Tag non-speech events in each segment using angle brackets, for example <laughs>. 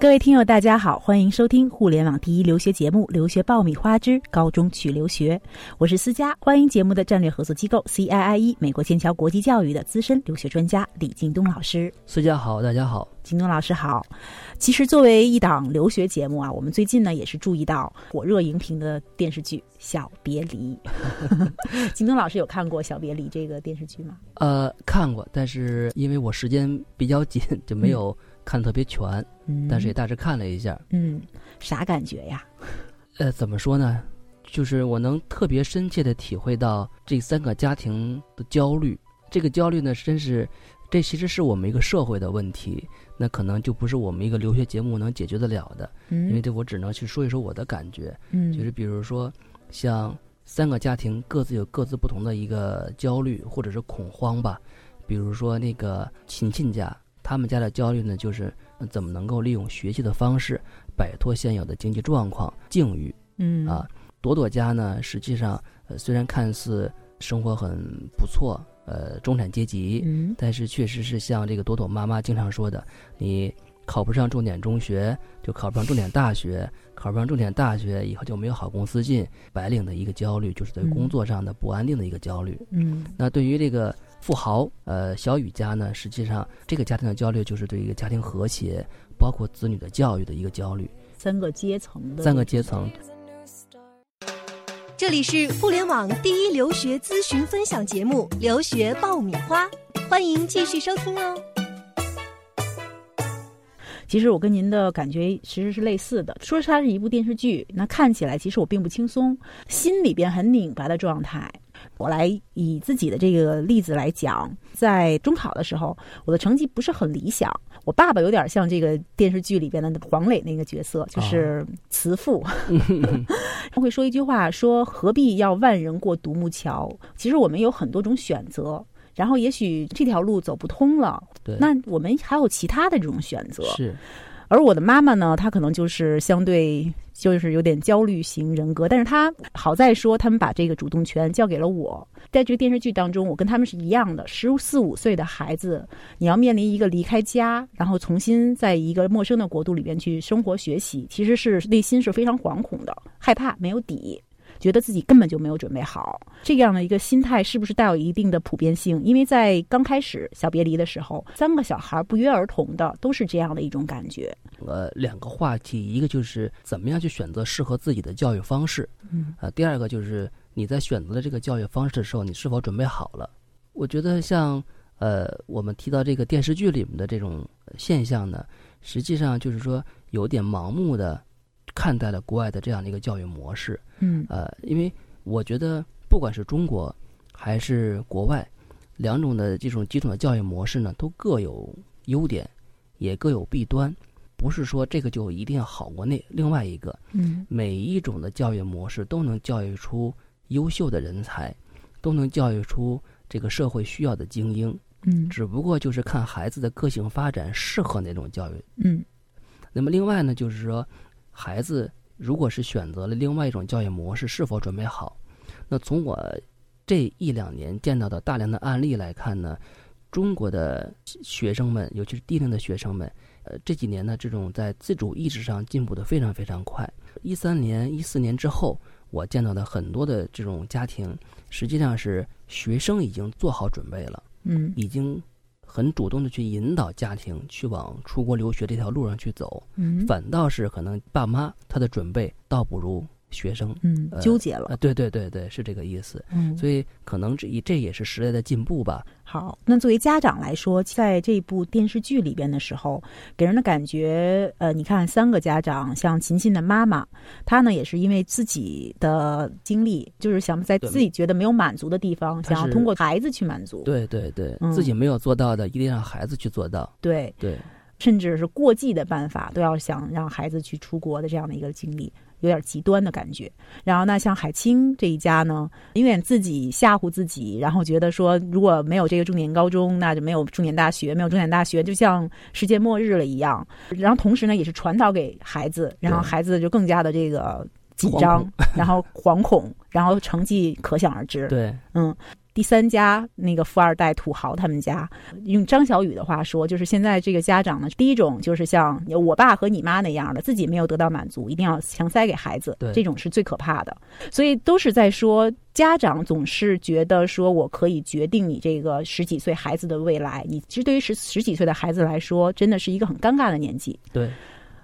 各位听友，大家好，欢迎收听互联网第一留学节目《留学爆米花之高中去留学》，我是思佳，欢迎节目的战略合作机构 CIIE 美国剑桥国际教育的资深留学专家李京东老师。思佳好，大家好，京东老师好。其实作为一档留学节目啊，我们最近呢也是注意到火热荧屏的电视剧《小别离》。<laughs> 京东老师有看过《小别离》这个电视剧吗？呃，看过，但是因为我时间比较紧，就没有。看特别全，但是也大致看了一下。嗯，啥感觉呀？<laughs> 呃，怎么说呢？就是我能特别深切的体会到这三个家庭的焦虑。这个焦虑呢，真是这其实是我们一个社会的问题。那可能就不是我们一个留学节目能解决得了的。嗯，因为这我只能去说一说我的感觉。嗯，就是比如说，像三个家庭各自有各自不同的一个焦虑或者是恐慌吧。比如说那个琴琴家。他们家的焦虑呢，就是怎么能够利用学习的方式摆脱现有的经济状况境遇。嗯啊，朵朵家呢，实际上呃虽然看似生活很不错，呃中产阶级，嗯但是确实是像这个朵朵妈妈经常说的，你考不上重点中学，就考不上重点大学，考不上重点大学以后就没有好公司进，白领的一个焦虑，就是对工作上的不安定的一个焦虑。嗯，那对于这个。富豪，呃，小雨家呢，实际上这个家庭的焦虑就是对一个家庭和谐，包括子女的教育的一个焦虑。三个阶层的。三个阶层。这里是互联网第一留学咨询分享节目《留学爆米花》，欢迎继续收听哦。其实我跟您的感觉其实是类似的，说它是一部电视剧，那看起来其实我并不轻松，心里边很拧巴的状态。我来以自己的这个例子来讲，在中考的时候，我的成绩不是很理想。我爸爸有点像这个电视剧里边的黄磊那个角色，就是慈父，他 <laughs> 会说一句话，说何必要万人过独木桥？其实我们有很多种选择，然后也许这条路走不通了，那我们还有其他的这种选择。是。而我的妈妈呢，她可能就是相对就是有点焦虑型人格，但是她好在说他们把这个主动权交给了我。在这个电视剧当中，我跟他们是一样的，十四五岁的孩子，你要面临一个离开家，然后重新在一个陌生的国度里边去生活学习，其实是内心是非常惶恐的，害怕没有底。觉得自己根本就没有准备好，这样的一个心态是不是带有一定的普遍性？因为在刚开始小别离的时候，三个小孩不约而同的都是这样的一种感觉。呃，两个话题，一个就是怎么样去选择适合自己的教育方式，嗯，呃，第二个就是你在选择了这个教育方式的时候，你是否准备好了？我觉得像呃，我们提到这个电视剧里面的这种现象呢，实际上就是说有点盲目的。看待了国外的这样的一个教育模式，嗯，呃，因为我觉得不管是中国还是国外，两种的这种基础的教育模式呢，都各有优点，也各有弊端，不是说这个就一定要好过那另外一个，嗯，每一种的教育模式都能教育出优秀的人才，都能教育出这个社会需要的精英，嗯，只不过就是看孩子的个性发展适合哪种教育，嗯，那么另外呢，就是说。孩子如果是选择了另外一种教育模式，是否准备好？那从我这一两年见到的大量的案例来看呢，中国的学生们，尤其是低龄的学生们，呃，这几年呢，这种在自主意识上进步的非常非常快。一三年、一四年之后，我见到的很多的这种家庭，实际上是学生已经做好准备了，嗯，已经。很主动的去引导家庭去往出国留学这条路上去走，反倒是可能爸妈他的准备倒不如。学生嗯纠结了啊，对对对对，是这个意思。嗯，所以可能这这也是时代的进步吧。好，那作为家长来说，在这部电视剧里边的时候，给人的感觉，呃，你看三个家长，像琴琴的妈妈，她呢也是因为自己的经历，就是想在自己觉得没有满足的地方，想要通过孩子去满足。对对对，自己没有做到的，一定让孩子去做到。对对，甚至是过继的办法，都要想让孩子去出国的这样的一个经历。有点极端的感觉，然后呢像海清这一家呢，永远自己吓唬自己，然后觉得说如果没有这个重点高中，那就没有重点大学，没有重点大学就像世界末日了一样。然后同时呢，也是传导给孩子，然后孩子就更加的这个紧张，然后惶恐，然后成绩可想而知。对，嗯，第三家那个富二代土豪他们家，用张小雨的话说，就是现在这个家长呢，第一种就是像我爸和你妈那样的，自己没有得到满足，一定要强塞给孩子，对这种是最可怕的。所以都是在说，家长总是觉得说我可以决定你这个十几岁孩子的未来。你其实对于十十几岁的孩子来说，真的是一个很尴尬的年纪。对，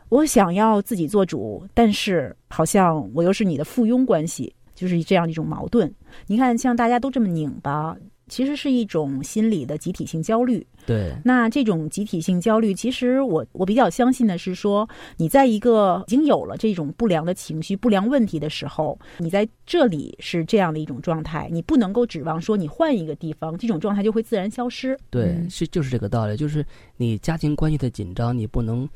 我想要自己做主，但是好像我又是你的附庸关系，就是这样的一种矛盾。你看，像大家都这么拧巴，其实是一种心理的集体性焦虑。对，那这种集体性焦虑，其实我我比较相信的是说，你在一个已经有了这种不良的情绪、不良问题的时候，你在这里是这样的一种状态，你不能够指望说你换一个地方，这种状态就会自然消失。对，嗯是就是这个道理，就是你家庭关系的紧张，你不能，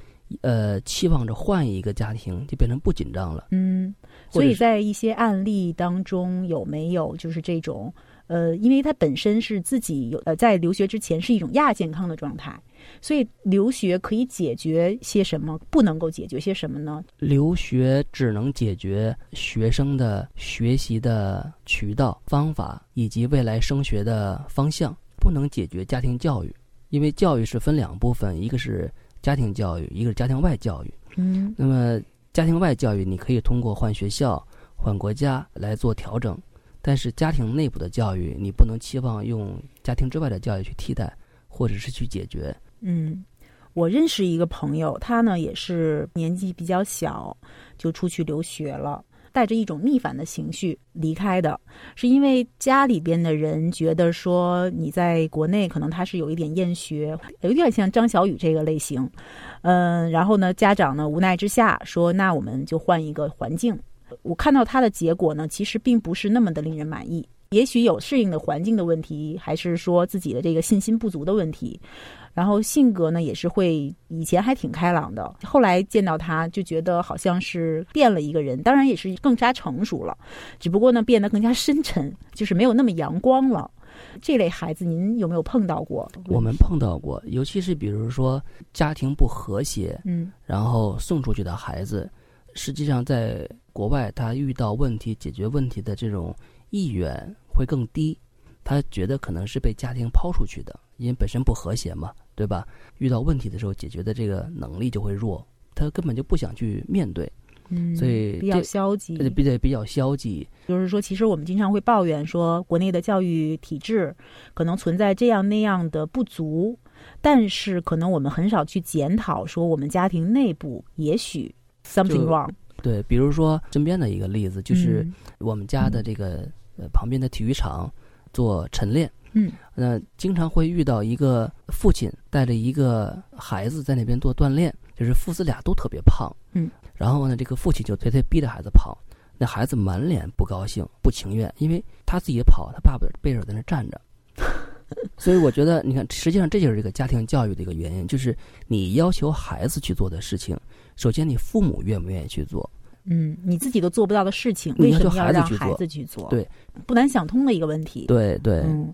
呃，期望着换一个家庭就变成不紧张了。嗯，所以在一些案例当中，有没有就是这种呃，因为他本身是自己有呃，在留学之前是一种亚健康的状态，所以留学可以解决些什么，不能够解决些什么呢？留学只能解决学生的学习的渠道、方法以及未来升学的方向，不能解决家庭教育，因为教育是分两部分，一个是家庭教育，一个是家庭外教育。嗯那么家庭外教育，你可以通过换学校、换国家来做调整，但是家庭内部的教育，你不能期望用家庭之外的教育去替代，或者是去解决。嗯，我认识一个朋友，他呢也是年纪比较小就出去留学了。带着一种逆反的情绪离开的，是因为家里边的人觉得说你在国内可能他是有一点厌学，有点像张小雨这个类型，嗯，然后呢，家长呢无奈之下说，那我们就换一个环境。我看到他的结果呢，其实并不是那么的令人满意。也许有适应的环境的问题，还是说自己的这个信心不足的问题。然后性格呢，也是会以前还挺开朗的，后来见到他就觉得好像是变了一个人，当然也是更加成熟了，只不过呢变得更加深沉，<laughs> 就是没有那么阳光了。这类孩子，您有没有碰到过？我们碰到过，尤其是比如说家庭不和谐，嗯然后送出去的孩子，实际上在国外他遇到问题、解决问题的这种意愿会更低，他觉得可能是被家庭抛出去的，因为本身不和谐嘛，对吧？遇到问题的时候，解决的这个能力就会弱，他根本就不想去面对，嗯，所以比较消极，对比较比较消极。就是说，其实我们经常会抱怨说，国内的教育体制可能存在这样那样的不足，但是可能我们很少去检讨说，我们家庭内部也许 something wrong，对，比如说身边的一个例子，就是嗯我们家的这个呃旁边的体育场做晨练。嗯那经常会遇到一个父亲带着一个孩子在那边做锻炼，就是父子俩都特别胖，嗯，然后呢，这个父亲就推推逼着孩子跑，那孩子满脸不高兴、不情愿，因为他自己跑，他爸爸背着在那站着。<laughs> 所以我觉得，你看，实际上这就是这个家庭教育的一个原因，就是你要求孩子去做的事情，首先你父母愿不愿意去做，嗯，你自己都做不到的事情，为什么要让孩孩子去做子去做？对，不难想通的一个问题。对对，嗯，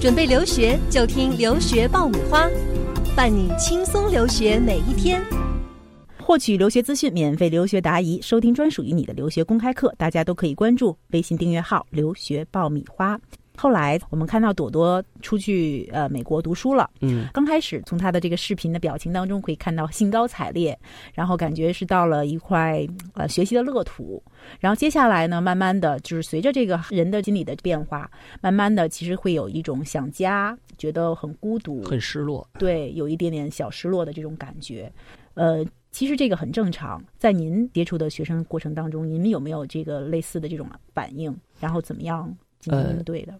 准备留学就听留学爆米花，伴你轻松留学每一天。获取留学资讯，免费留学答疑，收听专属于你的留学公开课，大家都可以关注微信订阅号“留学爆米花”。后来我们看到朵朵出去呃美国读书了，嗯，刚开始从他的这个视频的表情当中可以看到兴高采烈，然后感觉是到了一块呃学习的乐土。然后接下来呢，慢慢的就是随着这个人的心理的变化，慢慢的其实会有一种想家，觉得很孤独，很失落。对，有一点点小失落的这种感觉。呃，其实这个很正常。在您接触的学生过程当中，您有没有这个类似的这种反应？然后怎么样进行呃应对的？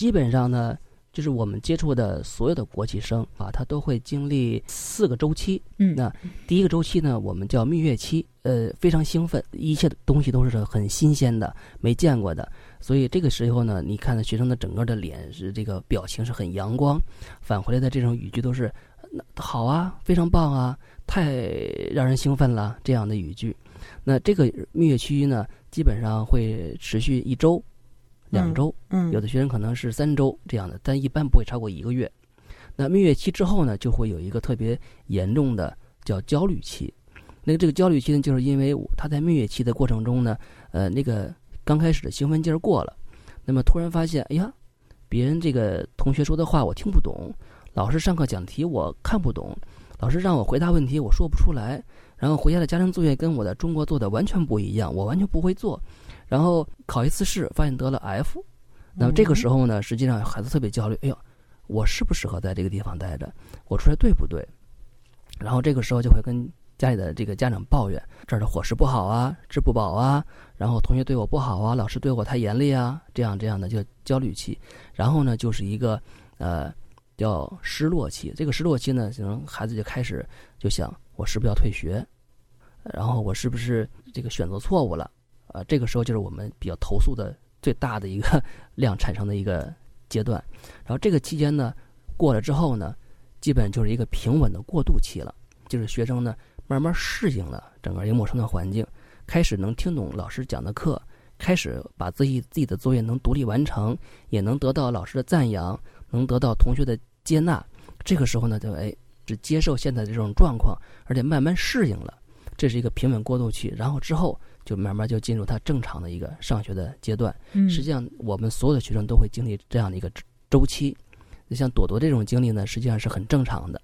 基本上呢，就是我们接触的所有的国际生啊，他都会经历四个周期。嗯那第一个周期呢，我们叫蜜月期，呃，非常兴奋，一切的东西都是很新鲜的，没见过的，所以这个时候呢，你看学生的整个的脸是这个表情是很阳光，返回来的这种语句都是那好啊，非常棒啊，太让人兴奋了这样的语句。那这个蜜月期呢，基本上会持续一周、两周。嗯，有的学生可能是三周这样的，但一般不会超过一个月。那蜜月期之后呢，就会有一个特别严重的叫焦虑期。那个这个焦虑期呢，就是因为他在蜜月期的过程中呢，呃，那个刚开始的兴奋劲儿过了，那么突然发现，哎呀，别人这个同学说的话我听不懂，老师上课讲题我看不懂，老师让我回答问题我说不出来，然后回家的家庭作业跟我在中国做的完全不一样，我完全不会做，然后考一次试发现得了 F，那么这个时候呢，实际上孩子特别焦虑，哎呦，我适不适合在这个地方待着？我出来对不对？然后这个时候就会跟家里的这个家长抱怨这儿的伙食不好啊，吃不饱啊，然后同学对我不好啊，老师对我太严厉啊，这样这样的就焦虑期。然后呢，就是一个呃叫失落期。这个失落期呢，可能孩子就开始就想，我是不是要退学？然后我是不是这个选择错误了？呃，这个时候就是我们比较投诉的最大的一个量产生的一个阶段。然后这个期间呢，过了之后呢，基本就是一个平稳的过渡期了，就是学生呢。慢慢适应了整个一个陌生的环境，开始能听懂老师讲的课，开始把自己自己的作业能独立完成，也能得到老师的赞扬，能得到同学的接纳。这个时候呢，就哎，只接受现在的这种状况，而且慢慢适应了，这是一个平稳过渡期。然后之后就慢慢就进入他正常的一个上学的阶段。嗯，实际上我们所有的学生都会经历这样的一个周期。像朵朵这种经历呢，实际上是很正常的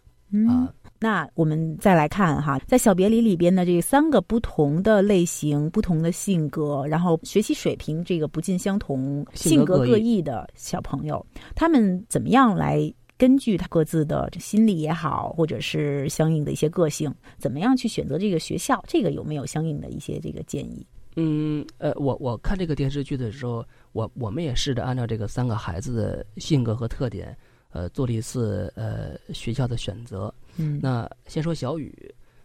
啊。那我们再来看哈，在小别离里边的这三个不同的类型、不同的性格，然后学习水平这个不尽相同、性格各异的小朋友，他们怎么样来根据他各自的心理也好，或者是相应的一些个性，怎么样去选择这个学校？这个有没有相应的一些这个建议？嗯，呃，我我看这个电视剧的时候，我我们也试着按照这个三个孩子的性格和特点。呃，做了一次呃学校的选择。嗯，那先说小雨，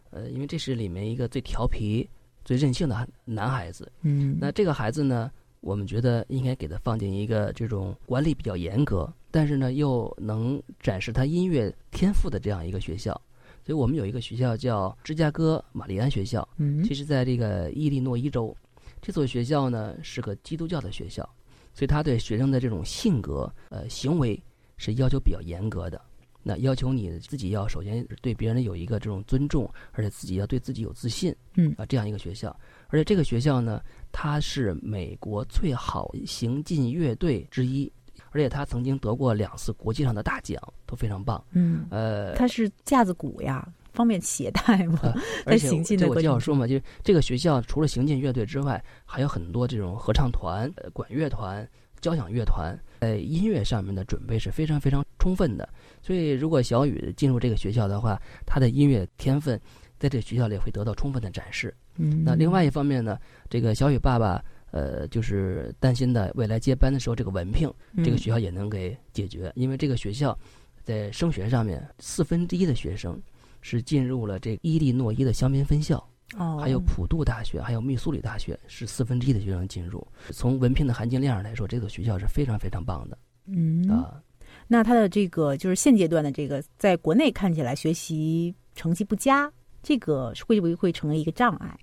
呃，因为这是里面一个最调皮、最任性的男孩子。嗯，那这个孩子呢，我们觉得应该给他放进一个这种管理比较严格，但是呢又能展示他音乐天赋的这样一个学校。所以我们有一个学校叫芝加哥玛丽安学校。嗯，其实在这个伊利诺伊州，这所学校呢是个基督教的学校，所以他对学生的这种性格、呃行为。是要求比较严格的，那要求你自己要首先对别人有一个这种尊重，而且自己要对自己有自信，嗯啊，这样一个学校，而且这个学校呢，它是美国最好行进乐队之一，而且他曾经得过两次国际上的大奖，都非常棒，嗯，呃，它是架子鼓呀，方便携带吗？<laughs> 而且这我就要说嘛，就这个学校除了行进乐队之外，还有很多这种合唱团、管乐团。交响乐团在音乐上面的准备是非常非常充分的，所以如果小雨进入这个学校的话，他的音乐天分在这学校里会得到充分的展示。嗯，那另外一方面呢，这个小雨爸爸呃就是担心的未来接班的时候这个文凭，这个学校也能给解决，因为这个学校在升学上面四分之一的学生是进入了这伊利诺伊的香槟分校。哦，还有普渡大学，还有密苏里大学，是四分之一的学生进入。从文凭的含金量上来说，这所学校是非常非常棒的。嗯啊，那他的这个就是现阶段的这个，在国内看起来学习成绩不佳，这个会不会会成为一个障碍？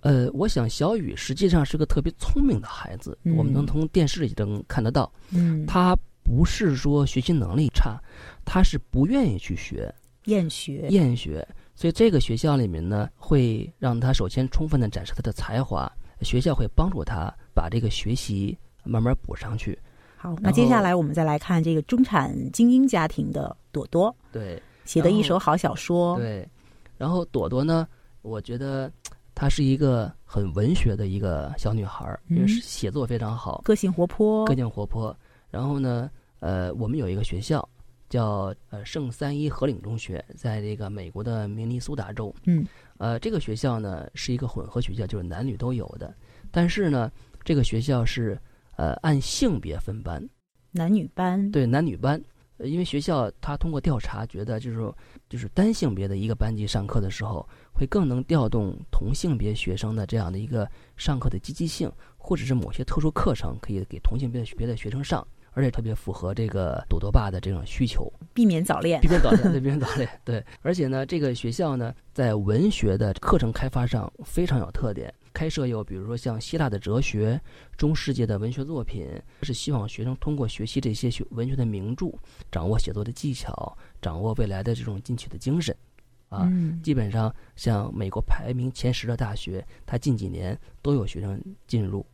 呃，我想小雨实际上是个特别聪明的孩子，我们能从电视里能看得到。嗯，他不是说学习能力差，他是不愿意去学，厌学，厌学。所以这个学校里面呢，会让他首先充分的展示他的才华，学校会帮助他把这个学习慢慢补上去。好，那接下来我们再来看这个中产精英家庭的朵朵，对，写的一手好小说。对，然后朵朵呢，我觉得她是一个很文学的一个小女孩，因为写作非常好，个性活泼，个性活泼。然后呢，呃，我们有一个学校。叫呃圣三一河岭中学，在这个美国的明尼苏达州。嗯，呃，这个学校呢是一个混合学校，就是男女都有的。但是呢，这个学校是呃按性别分班，男女班。对，男女班。因为学校他通过调查觉得，就是说，就是单性别的一个班级上课的时候，会更能调动同性别学生的这样的一个上课的积极性，或者是某些特殊课程可以给同性别的别的学生上。而且特别符合这个朵朵爸的这种需求，避免早恋，避免早恋，对，避免早恋，对。而且呢，这个学校呢，在文学的课程开发上非常有特点，开设有比如说像希腊的哲学、中世纪的文学作品，是希望学生通过学习这些学文学的名著，掌握写作的技巧，掌握未来的这种进取的精神，啊，基本上像美国排名前十的大学，它近几年都有学生进入。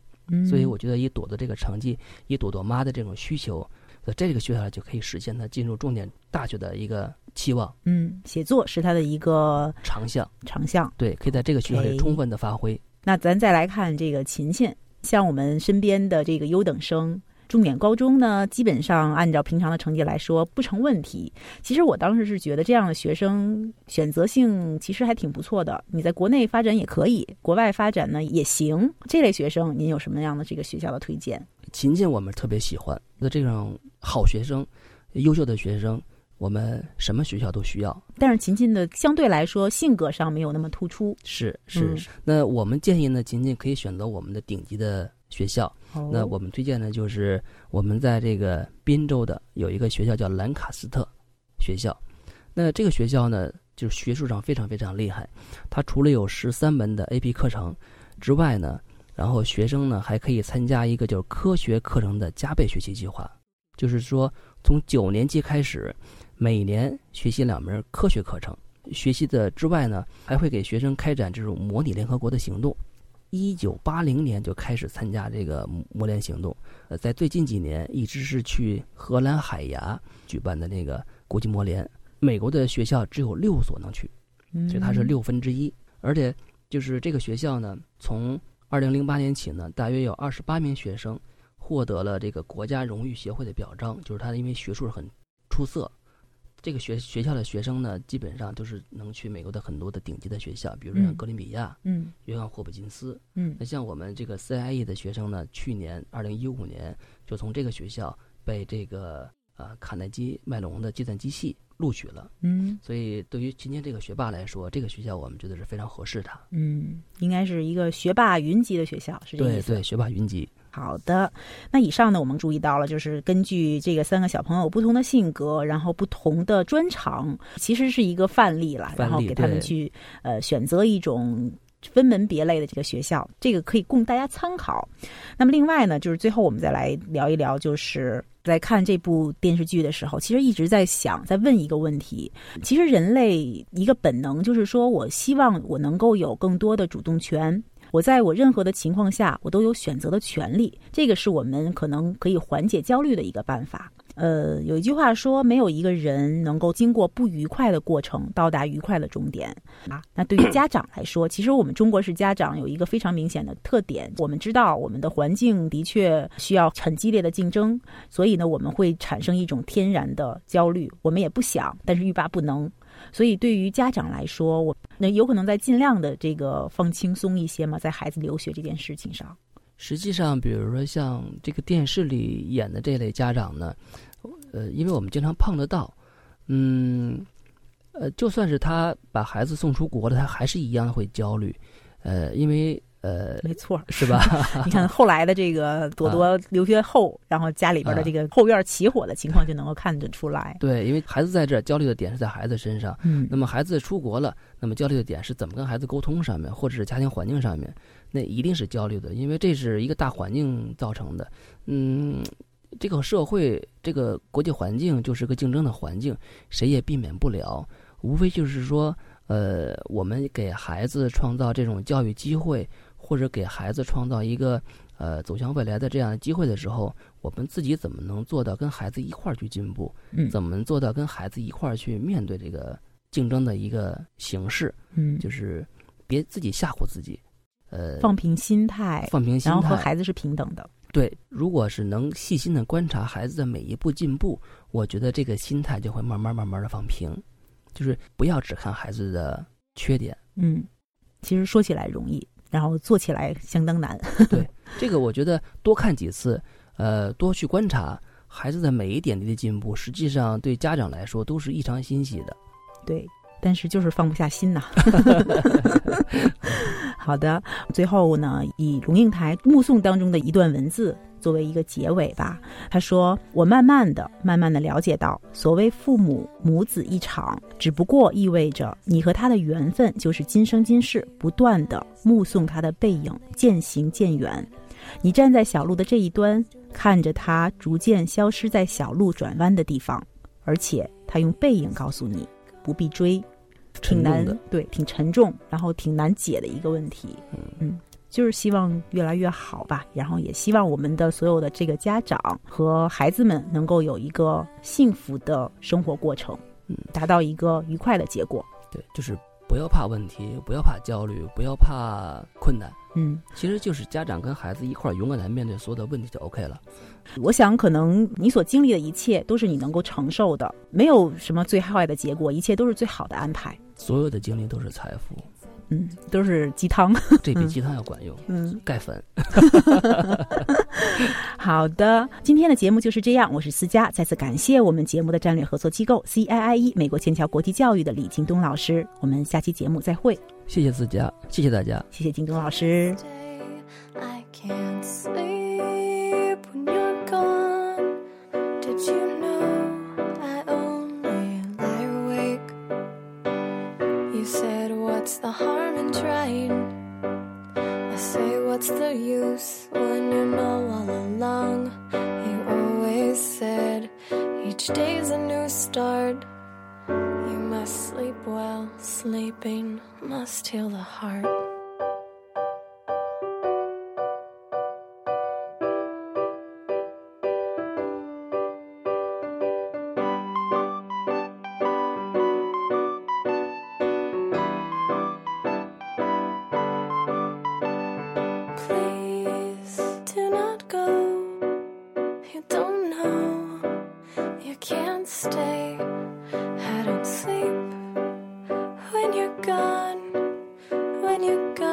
所以我觉得以朵朵这个成绩，以朵朵妈的这种需求，在这个学校就可以实现她进入重点大学的一个期望嗯，写作是她的一个长项。长项。对，可以在这个学校里充分的发挥。那咱再来看这个琴琴，像我们身边的这个优等生。重点高中呢，基本上按照平常的成绩来说不成问题。其实我当时是觉得这样的学生选择性其实还挺不错的，你在国内发展也可以，国外发展呢也行。这类学生，您有什么样的这个学校的推荐？琴琴我们特别喜欢，那这种好学生、优秀的学生，我们什么学校都需要。但是琴琴的相对来说性格上没有那么突出。是是。那我们建议呢，琴琴可以选择我们的顶级的学校。哦那我们推荐呢就是我们在这个滨州的有一个学校叫兰卡斯特学校。那这个学校呢，就是学术上非常非常厉害。它除了有十三门的 AP 课程之外呢，然后学生呢还可以参加一个就是科学课程的加倍学习计划，就是说从九年级开始，每年学习两门科学课程。学习的之外呢，还会给学生开展这种模拟联合国的行动。一九八零年就开始参加这个模联行动，呃，在最近几年一直是去荷兰海牙举办的那个国际模联。美国的学校只有六所能去，嗯所以它是六分之一。而且就是这个学校呢，从二零零八年起呢，大约有二十八名学生获得了这个国家荣誉协会的表彰，就是他因为学术很出色。这个学学校的学生呢，基本上都是能去美国的很多的顶级的学校，比如说像嗯哥伦比亚、嗯约翰霍普金斯，嗯那像我们这个 CIE 的学生呢，去年二零一五年就从这个学校被这个呃卡耐基麦隆的计算机系录取了，嗯所以对于今天这个学霸来说，这个学校我们觉得是非常合适他。嗯，应该是一个学霸云集的学校，是这个意思。对对，学霸云集。好的，那以上呢，我们注意到了，就是根据这个三个小朋友不同的性格，然后不同的专长，其实是一个范例了，例然后给他们去呃选择一种。分门别类的这个学校，这个可以供大家参考。那么另外呢，就是最后我们再来聊一聊，就是在看这部电视剧的时候，其实一直在想，在问一个问题：其实人类一个本能就是说，我希望我能够有更多的主动权，我在我任何的情况下，我都有选择的权利。这个是我们可能可以缓解焦虑的一个办法。呃，有一句话说，没有一个人能够经过不愉快的过程到达愉快的终点啊。那对于家长来说，其实我们中国式家长有一个非常明显的特点，我们知道我们的环境的确需要很激烈的竞争，所以呢，我们会产生一种天然的焦虑。我们也不想，但是欲罢不能。所以对于家长来说，我那有可能在尽量的这个放轻松一些嘛，在孩子留学这件事情上。实际上，比如说像这个电视里演的这类家长呢，呃，因为我们经常碰得到，嗯，呃，就算是他把孩子送出国了，他还是一样会焦虑，呃，因为呃，没错，是吧？<laughs> 你看后来的这个朵朵留学后，然后家里边的这个后院起火的情况就能够看得出来。对，因为孩子在这儿焦虑的点是在孩子身上，嗯那么孩子出国了，那么焦虑的点是怎么跟孩子沟通上面，或者是家庭环境上面，那一定是焦虑的，因为这是一个大环境造成的。嗯，这个社会，这个国际环境就是个竞争的环境，谁也避免不了。无非就是说，呃，我们给孩子创造这种教育机会，或者给孩子创造一个呃走向未来的这样的机会的时候，我们自己怎么能做到跟孩子一块儿去进步？嗯怎么做到跟孩子一块儿去面对这个竞争的一个形式？嗯，就是别自己吓唬自己，呃，放平心态，放平心态然后和。孩子是平等的。对，如果是能细心的观察孩子的每一步进步，我觉得这个心态就会慢慢慢慢的放平，就是不要只看孩子的缺点。嗯，其实说起来容易，然后做起来相当难。<laughs> 对这个我觉得多看几次，呃，多去观察孩子的每一点滴的进步，实际上对家长来说都是异常欣喜的。对，但是就是放不下心呐。<laughs> <laughs> 好的，最后呢，以龙应台目送当中的一段文字作为一个结尾吧。他说：“我慢慢的、慢慢的了解到，所谓父母母子一场，只不过意味着你和他的缘分就是今生今世，不断的目送他的背影渐行渐远。你站在小路的这一端，看着他逐渐消失在小路转弯的地方，而且他用背影告诉你不必追。”挺难的，对，挺沉重，然后挺难解的一个问题。嗯，就是希望越来越好吧。然后也希望我们的所有的这个家长和孩子们能够有一个幸福的生活过程，嗯，达到一个愉快的结果。对，就是不要怕问题，不要怕焦虑，不要怕困难。嗯，其实就是家长跟孩子一块儿勇敢的面对所有的问题就 OK 了。我想可能你所经历的一切都是你能够承受的，没有什么最坏的结果，一切都是最好的安排。所有的经历都是财富，嗯，都是鸡汤。<laughs> 这比鸡汤要管用。嗯，钙粉。<laughs> 好的，今天的节目就是这样。我是思佳，再次感谢我们节目的战略合作机构 CIIE 美国剑桥国际教育的李京东老师。我们下期节目再会。谢谢思佳，谢谢大家。谢谢京东老师。I can't sleep when you're gone. Did you know I only lie awake? You said, What's the harm in trying? I say, What's the use when you know all along? You always said, Each day's a new start. You must sleep well, sleeping must heal the heart. you go.